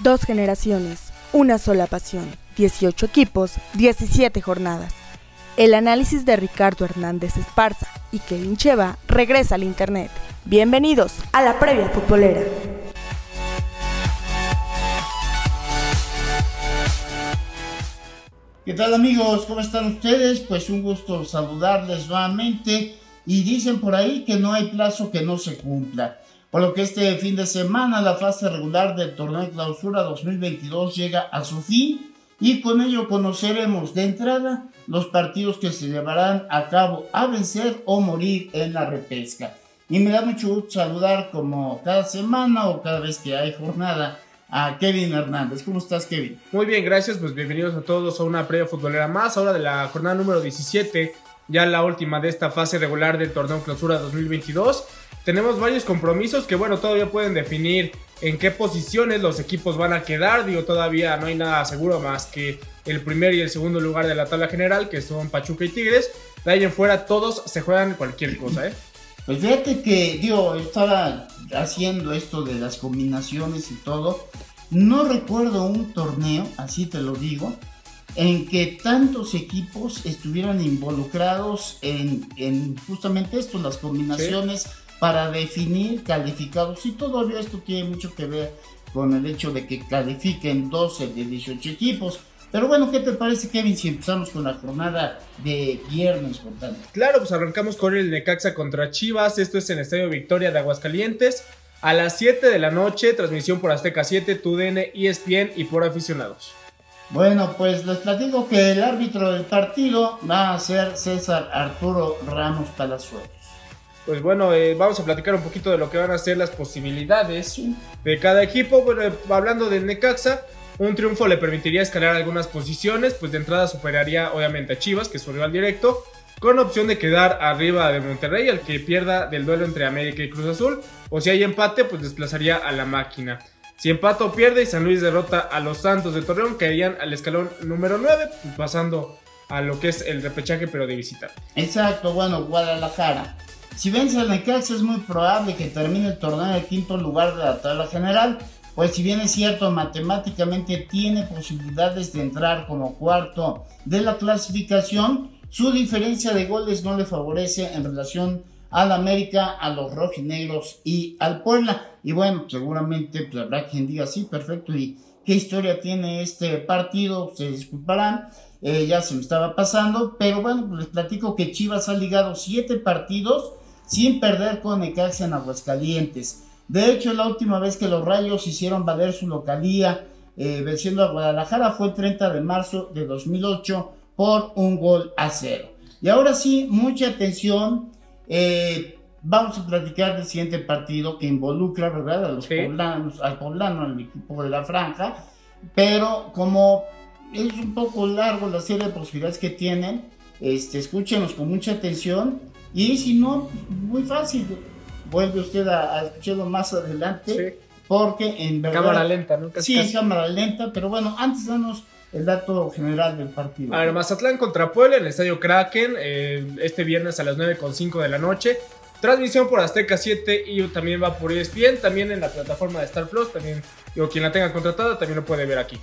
Dos generaciones, una sola pasión, 18 equipos, 17 jornadas. El análisis de Ricardo Hernández Esparza y Kevin Cheva regresa al Internet. Bienvenidos a la previa futbolera. ¿Qué tal amigos? ¿Cómo están ustedes? Pues un gusto saludarles nuevamente y dicen por ahí que no hay plazo que no se cumpla. Por lo que este fin de semana la fase regular del torneo de clausura 2022 llega a su fin y con ello conoceremos de entrada los partidos que se llevarán a cabo a vencer o morir en la repesca. Y me da mucho gusto saludar como cada semana o cada vez que hay jornada a Kevin Hernández. ¿Cómo estás, Kevin? Muy bien, gracias. Pues bienvenidos a todos a una previa futbolera más, ahora de la jornada número 17, ya la última de esta fase regular del torneo clausura 2022 tenemos varios compromisos que, bueno, todavía pueden definir en qué posiciones los equipos van a quedar. Digo, todavía no hay nada seguro más que el primer y el segundo lugar de la tabla general, que son Pachuca y Tigres. De ahí en fuera, todos se juegan cualquier cosa, ¿eh? Pues fíjate que, digo, estaba haciendo esto de las combinaciones y todo. No recuerdo un torneo, así te lo digo, en que tantos equipos estuvieran involucrados en, justamente esto, las combinaciones para definir calificados. Y todavía esto tiene mucho que ver con el hecho de que califiquen 12 de 18 equipos. Pero bueno, ¿qué te parece, Kevin, si empezamos con la jornada de viernes, por tanto? Claro, pues arrancamos con el Necaxa contra Chivas. Esto es en el Estadio Victoria de Aguascalientes. A las 7 de la noche, transmisión por Azteca 7, TUDN, ESPN y por aficionados. Bueno, pues les platico que el árbitro del partido va a ser César Arturo Ramos Palazuelos pues bueno, eh, vamos a platicar un poquito de lo que van a ser las posibilidades de cada equipo. Bueno, hablando del Necaxa, un triunfo le permitiría escalar algunas posiciones, pues de entrada superaría obviamente a Chivas, que es su rival directo, con opción de quedar arriba de Monterrey, al que pierda del duelo entre América y Cruz Azul, o si hay empate, pues desplazaría a la máquina. Si empata o pierde y San Luis derrota a los Santos de Torreón, caerían al escalón número 9, pues pasando a lo que es el repechaje, pero de visita. Exacto, bueno, Guadalajara si vence al Necaxa es muy probable que termine el torneo en el quinto lugar de la tabla general, pues si bien es cierto matemáticamente tiene posibilidades de entrar como cuarto de la clasificación, su diferencia de goles no le favorece en relación al América, a los rojinegros y al Puebla. Y bueno, seguramente pues, habrá quien diga, sí, perfecto, ¿y qué historia tiene este partido? Se disculparán, eh, ya se me estaba pasando, pero bueno, pues les platico que Chivas ha ligado siete partidos sin perder con Necaxa en Aguascalientes. De hecho, la última vez que los Rayos hicieron valer su localía eh, venciendo a Guadalajara fue el 30 de marzo de 2008 por un gol a cero. Y ahora sí, mucha atención. Eh, vamos a platicar del siguiente partido que involucra, ¿verdad? A los poblanos, al poblano, al equipo de la franja. Pero como es un poco largo la serie de posibilidades que tienen, este, escúchenos con mucha atención y si no, muy fácil, vuelve usted a, escucharlo más adelante. Porque en verdad. Cámara lenta, ¿no? sí, en cámara lenta, pero bueno, antes danos el dato general del partido. A ver, Mazatlán contra Puebla en el estadio Kraken, eh, este viernes a las 9.5 de la noche. Transmisión por Azteca 7 y también va por ESPN, también en la plataforma de Star Plus, también, digo, quien la tenga contratada también lo puede ver aquí.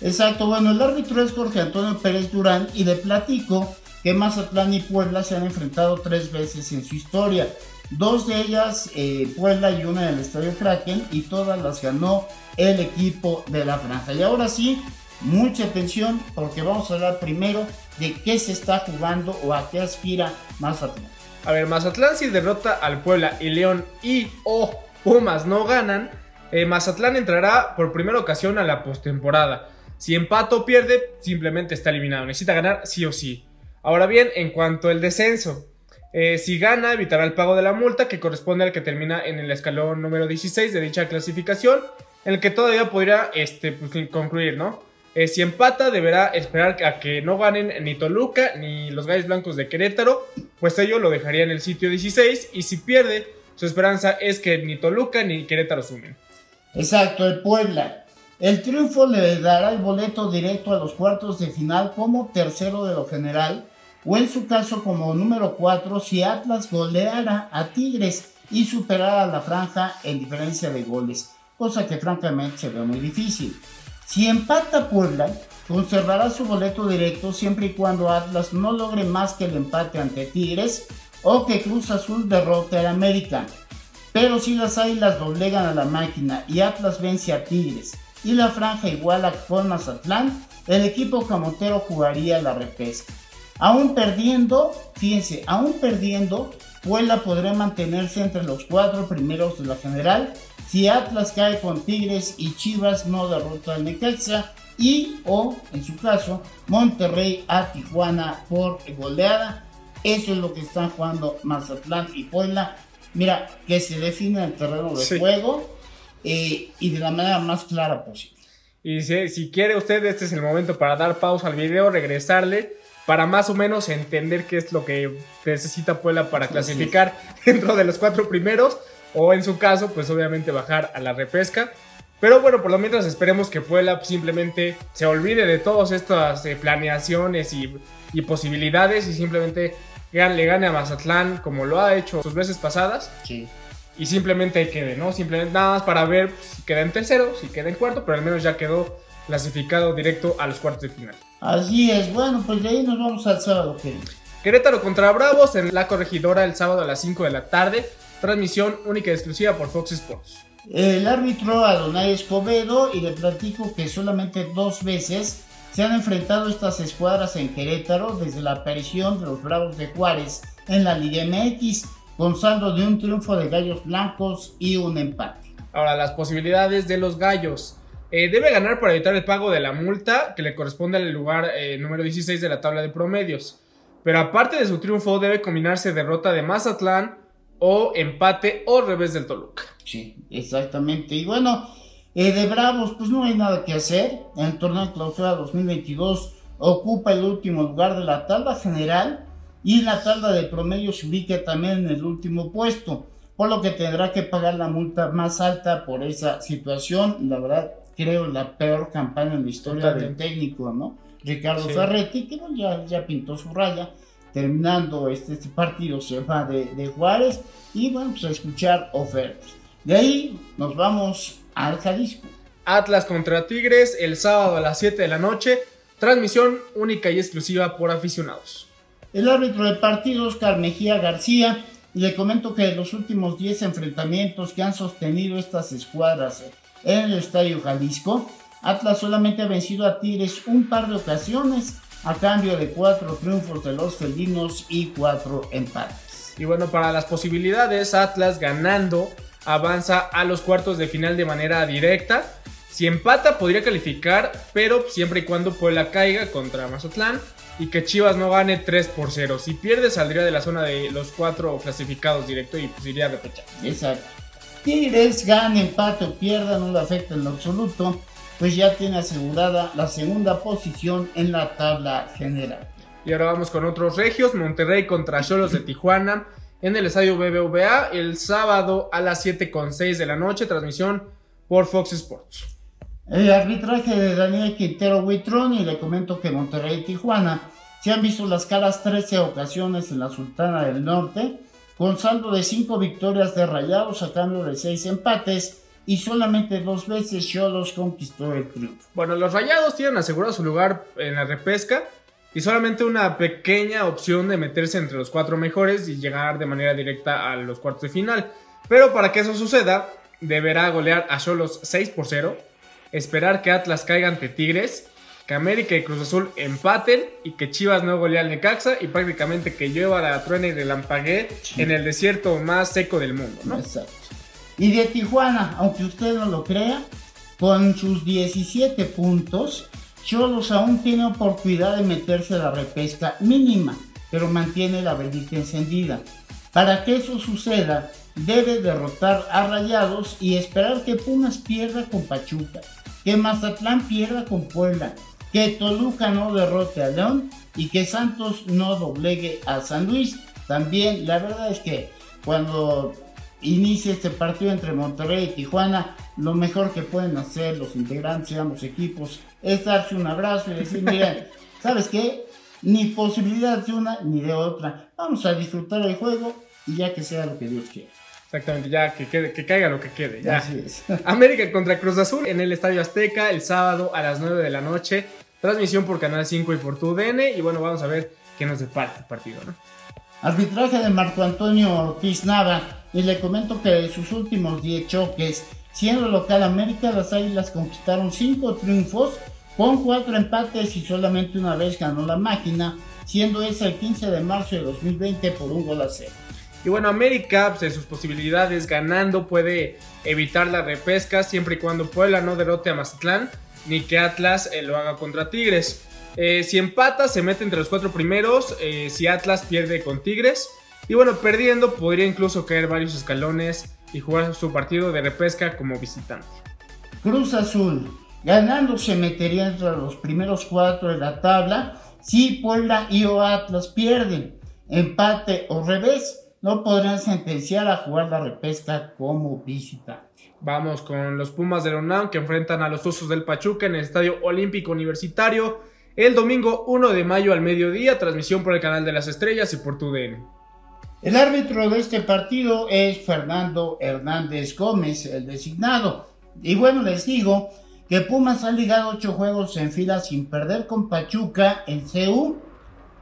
Exacto, bueno, el árbitro es Jorge Antonio Pérez Durán y de platico que Mazatlán y Puebla se han enfrentado tres veces en su historia. Dos de ellas, eh, Puebla y una en el Estadio Kraken, y todas las ganó el equipo de la franja. Y ahora sí, mucha atención porque vamos a hablar primero de qué se está jugando o a qué aspira Mazatlán. A ver, Mazatlán si derrota al Puebla y León y o Pumas no ganan, eh, Mazatlán entrará por primera ocasión a la postemporada. Si empata o pierde, simplemente está eliminado. Necesita ganar sí o sí. Ahora bien, en cuanto al descenso, eh, si gana, evitará el pago de la multa que corresponde al que termina en el escalón número 16 de dicha clasificación, en el que todavía podría este, pues, concluir, ¿no? Eh, si empata, deberá esperar a que no ganen ni Toluca ni los Gallos Blancos de Querétaro, pues ello lo dejaría en el sitio 16, y si pierde, su esperanza es que ni Toluca ni Querétaro sumen. Exacto, el Puebla el triunfo le dará el boleto directo a los cuartos de final como tercero de lo general o en su caso como número 4 si Atlas goleara a Tigres y superara la franja en diferencia de goles. cosa que francamente se ve muy difícil. Si empata Puebla, conservará su boleto directo siempre y cuando Atlas no logre más que el empate ante Tigres o que Cruz Azul derrote al América. Pero si las Águilas doblegan a la máquina y Atlas vence a Tigres y la franja iguala con Mazatlán, el equipo camotero jugaría la repesca. Aún perdiendo, fíjense, aún perdiendo, Puebla podrá mantenerse entre los cuatro primeros de la general si Atlas cae con Tigres y Chivas no derrota al Necaxa y o en su caso Monterrey a Tijuana por goleada. Eso es lo que están jugando Mazatlán y Puebla. Mira, que se define el terreno de juego eh, y de la manera más clara posible. Y si, si quiere usted, este es el momento para dar pausa al video, regresarle para más o menos entender qué es lo que necesita Puebla para clasificar dentro de los cuatro primeros o en su caso, pues obviamente bajar a la repesca. Pero bueno, por lo menos esperemos que Puebla simplemente se olvide de todas estas eh, planeaciones y, posibilidades y simplemente le gane a Mazatlán como lo ha hecho sus veces pasadas. Sí. Y simplemente quede, ¿no? Simplemente nada más para ver si queda en tercero, si queda en cuarto, pero al menos ya quedó clasificado directo a los cuartos de final. Así es, bueno, pues de ahí nos vamos al sábado, Querétaro contra Bravos en la corregidora el sábado a las 5 de la tarde. Transmisión única y exclusiva por Fox Sports. El árbitro Adonai Escobedo y le platico que solamente dos veces se han enfrentado estas escuadras en Querétaro desde la aparición de los Bravos de Juárez en la Liga MX, con saldo de un triunfo de Gallos Blancos y un empate. Ahora, las posibilidades de los Gallos. Eh, debe ganar para evitar el pago de la multa que le corresponde al lugar eh, número 16 de la tabla de promedios. Pero aparte de su triunfo, debe combinarse derrota de Mazatlán o empate o revés del Toluca. Sí, exactamente. Y bueno, eh, de Bravos, pues no hay nada que hacer. El torneo clausura 2022 ocupa el último lugar de la tabla general y la tabla de promedio se ubica también en el último puesto, por lo que tendrá que pagar la multa más alta por esa situación. La verdad, creo la peor campaña en la historia del técnico, ¿no? Ricardo Ferretti, que ya, ya pintó su raya terminando este, este partido se va de, Juárez y vamos a escuchar ofertas. De ahí nos vamos al Jalisco. Atlas contra Tigres el sábado a las 7 de la noche. Transmisión única y exclusiva por aficionados. El árbitro de partido Oscar Mejía García le comento que en los últimos 10 enfrentamientos que han sostenido estas escuadras en el Estadio Jalisco, Atlas solamente ha vencido a Tigres un par de ocasiones a cambio de cuatro triunfos de los felinos y cuatro empates. Y bueno, para las posibilidades, Atlas ganando avanza a los cuartos de final de manera directa. Si empata podría calificar, pero siempre y cuando Puebla caiga contra Mazatlán y que Chivas no gane 3 por 0. Si pierde saldría de la zona de los cuatro clasificados directo y pues iría a repechar. Exacto. Tigres gane, empate o pierda, no le afecta en lo absoluto pues ya tiene asegurada la segunda posición en la tabla general. Y ahora vamos con otros regios, Monterrey contra Cholos de Tijuana en el estadio BBVA el sábado a las 7.6 de la noche, transmisión por Fox Sports. El arbitraje de Daniel Quintero Huitrón y le comento que Monterrey y Tijuana se han visto las caras 13 ocasiones en la Sultana del Norte, con saldo de 5 victorias de rayados cambio de 6 empates y solamente dos veces Cholos conquistó el triunfo. Bueno, los Rayados tienen asegurado su lugar en la repesca y solamente una pequeña opción de meterse entre los cuatro mejores y llegar de manera directa a los cuartos de final. Pero para que eso suceda, deberá golear a Cholos 6 por 0, esperar que Atlas caiga ante Tigres, que América y Cruz Azul empaten y que Chivas no golee al Necaxa y prácticamente que lleva la truena y relampaguee en el desierto más seco del mundo, ¿no? Exacto. Y de Tijuana, aunque usted no lo crea, con sus 17 puntos, Cholos aún tiene oportunidad de meterse a la repesca mínima, pero mantiene la velita encendida. Para que eso suceda, debe derrotar a Rayados y esperar que Pumas pierda con Pachuca, que Mazatlán pierda con Puebla, que Toluca no derrote a León y que Santos no doblegue a San Luis. También la verdad es que cuando inicia este partido entre Monterrey y Tijuana, lo mejor que pueden hacer los integrantes de ambos equipos es darse un abrazo y decir, miren, ¿sabes qué? Ni posibilidad de una ni de otra. Vamos a disfrutar el juego y ya que sea lo que Dios quiera. Exactamente, ya que, quede, que caiga lo que quede. Ya. Así es. América contra Cruz Azul en el Estadio Azteca el sábado a las 9 de la noche. Transmisión por Canal 5 y por TUDN. Y bueno, vamos a ver qué nos depara el partido, ¿no? Arbitraje de Marco Antonio Ortiz Nava. Y le comento que de sus últimos 10 choques, siendo local América, las Águilas conquistaron 5 triunfos con 4 empates y solamente una vez ganó la máquina, siendo esa el 15 de marzo de 2020 por un gol a cero. Y bueno, América, pues, en sus posibilidades ganando, puede evitar la repesca siempre y cuando Puebla no derrote a Mazatlán, ni que Atlas eh, lo haga contra Tigres. Eh, si empata, se mete entre los cuatro primeros. eh, si Atlas pierde con Tigres. Y bueno, perdiendo, podría incluso caer varios escalones y jugar su partido de repesca como visitante. Cruz Azul, ganando se metería entre los primeros cuatro de la tabla. Si Puebla y o Atlas pierden, empate o revés, no podrán sentenciar a jugar la repesca como visitante. Vamos con los Pumas de la UNAM que enfrentan a los Osos del Pachuca en el Estadio Olímpico Universitario el domingo 1 de mayo al mediodía. Transmisión por el canal de las estrellas y por TUDN. El árbitro de este partido es Fernando Hernández Gómez, el designado. Y bueno, les digo que Pumas ha ligado ocho juegos en fila sin perder con Pachuca en CU,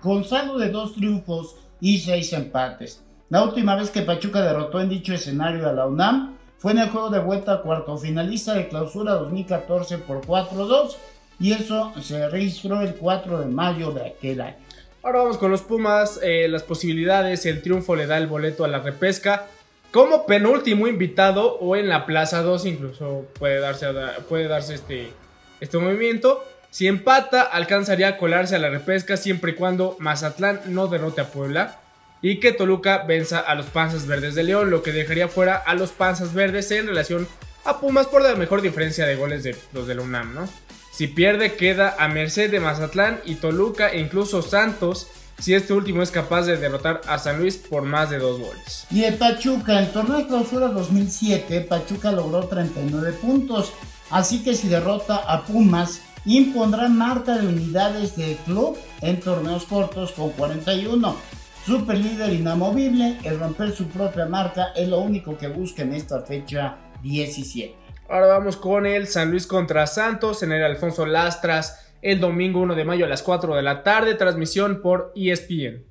con saldo de dos triunfos y seis empates. La última vez que Pachuca derrotó en dicho escenario a la UNAM fue en el juego de vuelta a cuarto finalista de clausura 2014 por 4-2 y eso se registró el 4 de mayo de aquel año. Ahora vamos con los Pumas, eh, las posibilidades, el triunfo le da el boleto a la repesca. Como penúltimo invitado o en la plaza 2 incluso puede darse, puede darse este, este movimiento. Si empata, alcanzaría a colarse a la repesca siempre y cuando Mazatlán no derrote a Puebla y que Toluca venza a los Panzas Verdes de León, lo que dejaría fuera a los Panzas Verdes en relación a Pumas por la mejor diferencia de goles de los de la UNAM, ¿no? Si pierde, queda a merced de Mazatlán y Toluca e incluso Santos, si este último es capaz de derrotar a San Luis por más de dos goles. Y el Pachuca, en torneo de clausura 2007, Pachuca logró 39 puntos, así que si derrota a Pumas, impondrá marca de unidades de club en torneos cortos con 41. Super líder inamovible, el romper su propia marca es lo único que busca en esta fecha 17. Ahora vamos con el San Luis contra Santos en el Alfonso Lastras el domingo 1 de mayo a las 4 de la tarde, transmisión por ESPN.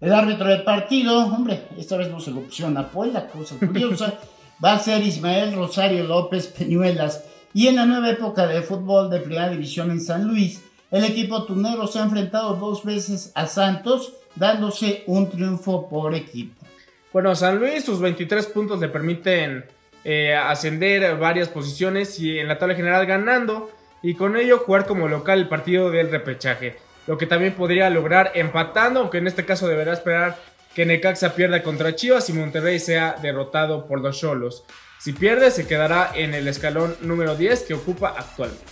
El árbitro del partido, hombre, esta vez no se lo pusieron a Puebla, cosa curiosa, va a ser Ismael Rosario López Peñuelas. Y en la nueva época de fútbol de primera división en San Luis, el equipo tunero se ha enfrentado dos veces a Santos, dándose un triunfo por equipo. Bueno, San Luis, sus 23 puntos le permiten eh, ascender varias posiciones y en la tabla general ganando y con ello jugar como local el partido del repechaje. Lo que también podría lograr empatando, aunque en este caso deberá esperar que Necaxa pierda contra Chivas y Monterrey sea derrotado por los Cholos. Si pierde, se quedará en el escalón número 10 que ocupa actualmente.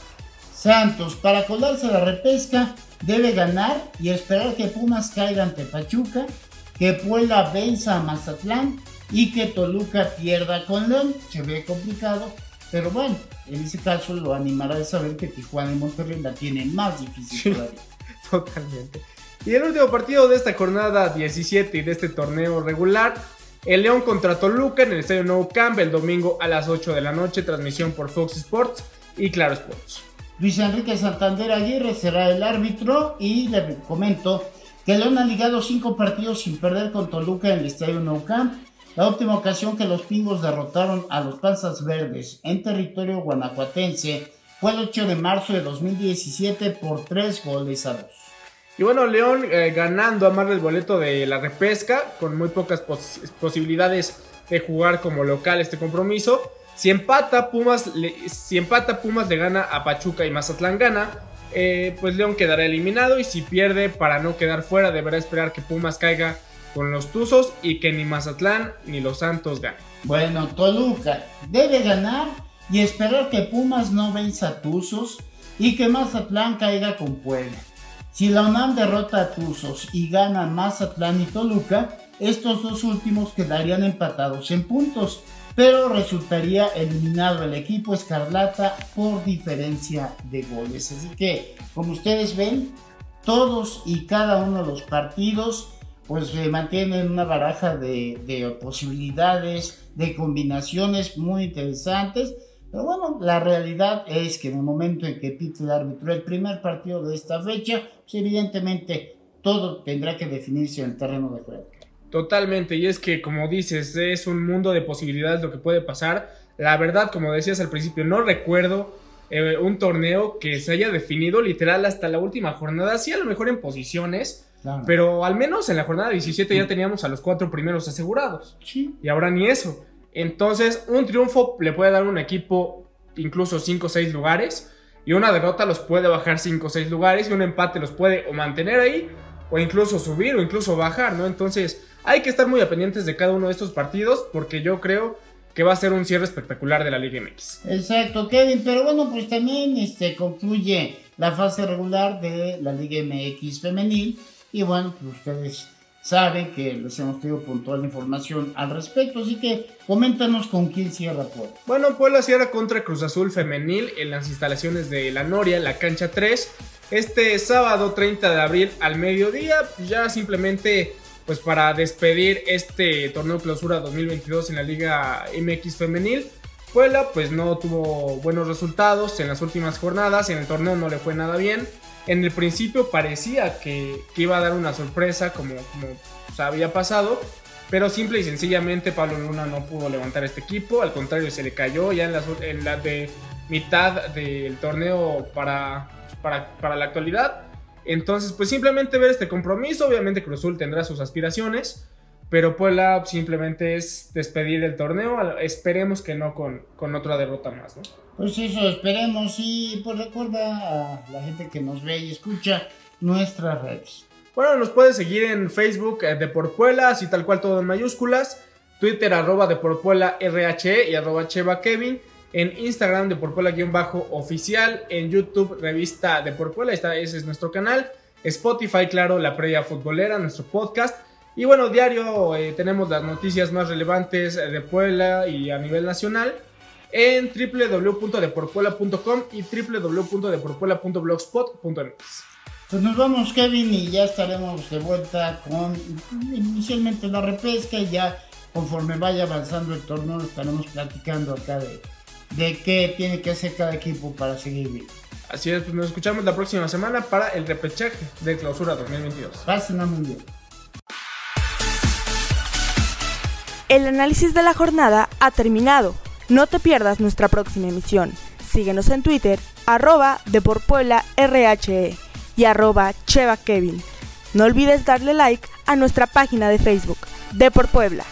Santos, para colarse la repesca, debe ganar y esperar que Pumas caiga ante Pachuca, que Puebla venza a Mazatlán y que Toluca pierda con León. Se ve complicado, pero bueno, en ese caso lo animará de saber que Tijuana y Monterrey la tienen más difícil todavía. Totalmente. Y el último partido de esta jornada 17 y de este torneo regular, el León contra Toluca en el Estadio Nou Camp el domingo a las 8 de la noche, transmisión por Fox Sports y Claro Sports. Luis Enrique Santander Aguirre será el árbitro y le comento que León ha ligado cinco partidos sin perder con Toluca en el Estadio Nou Camp. La última ocasión que los pingos derrotaron a los Panzas Verdes en territorio guanajuatense fue el 8 de marzo de 2017 por 3 goles a 2. Y bueno, León eh, ganando a más el boleto de la repesca, con muy pocas pos posibilidades de jugar como local este compromiso. Si empata Pumas, le, si empata Pumas le gana a Pachuca y Mazatlán gana, eh, pues León quedará eliminado y si pierde para no quedar fuera deberá esperar que Pumas caiga con los Tuzos y que ni Mazatlán ni los Santos ganen. Bueno, Toluca debe ganar y esperar que Pumas no venza a Tuzos y que Mazatlán caiga con Puebla. Si la UNAM derrota a Tuzos y gana Mazatlán y Toluca, estos dos últimos quedarían empatados en puntos, pero resultaría eliminado el equipo Escarlata por diferencia de goles. Así que, como ustedes ven, todos y cada uno de los partidos pues se mantienen una baraja de, de posibilidades, de combinaciones muy interesantes. Pero bueno, la realidad es que en el momento en que el árbitro el primer partido de esta fecha, pues evidentemente todo tendrá que definirse en el terreno de juego. Totalmente, y es que como dices, es un mundo de posibilidades lo que puede pasar. La verdad, como decías al principio, no recuerdo eh, un torneo que se haya definido literal hasta la última jornada, sí a lo mejor en posiciones, pero al menos en la jornada 17 ya teníamos a los cuatro primeros asegurados. Sí. Y ahora ni eso. Entonces, un triunfo le puede dar a un equipo incluso 5 o 6 lugares, y una derrota los puede bajar 5 o 6 lugares, y un empate los puede o mantener ahí, o incluso subir, o incluso bajar, ¿no? Entonces, hay que estar muy pendientes de cada uno de estos partidos, porque yo creo que va a ser un cierre espectacular de la Liga MX. Exacto, Kevin, pero bueno, pues también este, concluye la fase regular de la Liga MX femenil y bueno, pues ustedes saben que les hemos tenido puntual información al respecto, así que coméntanos con quién cierra Puebla. Bueno, Puebla cierra contra Cruz Azul femenil en las instalaciones de La Noria, la cancha 3, este sábado 30 de abril al mediodía, ya simplemente pues para despedir este torneo clausura 2022 en la Liga MX femenil. Puebla pues no tuvo buenos resultados en las últimas jornadas, en el torneo no le fue nada bien. En el principio parecía que, iba a dar una sorpresa como, como había pasado, pero simple y sencillamente Pablo Luna no pudo levantar este equipo, al contrario se le cayó ya en la, en la de mitad del torneo para, para, para la actualidad entonces, pues simplemente ver este compromiso. Obviamente Cruz Azul tendrá sus aspiraciones, pero Puebla simplemente es despedir el torneo. Esperemos que no con, con otra derrota más, ¿no? Pues eso, esperemos. Y pues recuerda a la gente que nos ve y escucha nuestras redes. Bueno, nos puedes seguir en Facebook eh, de Por Puebla, así tal cual todo en mayúsculas. Twitter arroba de Por Puebla RHE y arroba Cheva Kevin en Instagram de Porpuela-oficial, en YouTube Revista de Porpuela, ese es nuestro canal, Spotify, claro, La Previa Futbolera, nuestro podcast. Y bueno, diario eh, tenemos las noticias más relevantes de Puebla y a nivel nacional en www.deporpuela.com y www.deporpuela.blogspot.mx. Pues nos vamos Kevin y ya estaremos de vuelta con inicialmente la repesca y ya conforme vaya avanzando el torneo estaremos platicando acá de de qué tiene que hacer cada equipo para seguir bien. Así es, pues nos escuchamos la próxima semana para el repechaje de clausura 2022. Pasen a mundial. El análisis de la jornada ha terminado. No te pierdas nuestra próxima emisión. Síguenos en Twitter, arroba de por Puebla RHE y arroba Cheva Kevin. No olvides darle like a nuestra página de Facebook, de por Puebla.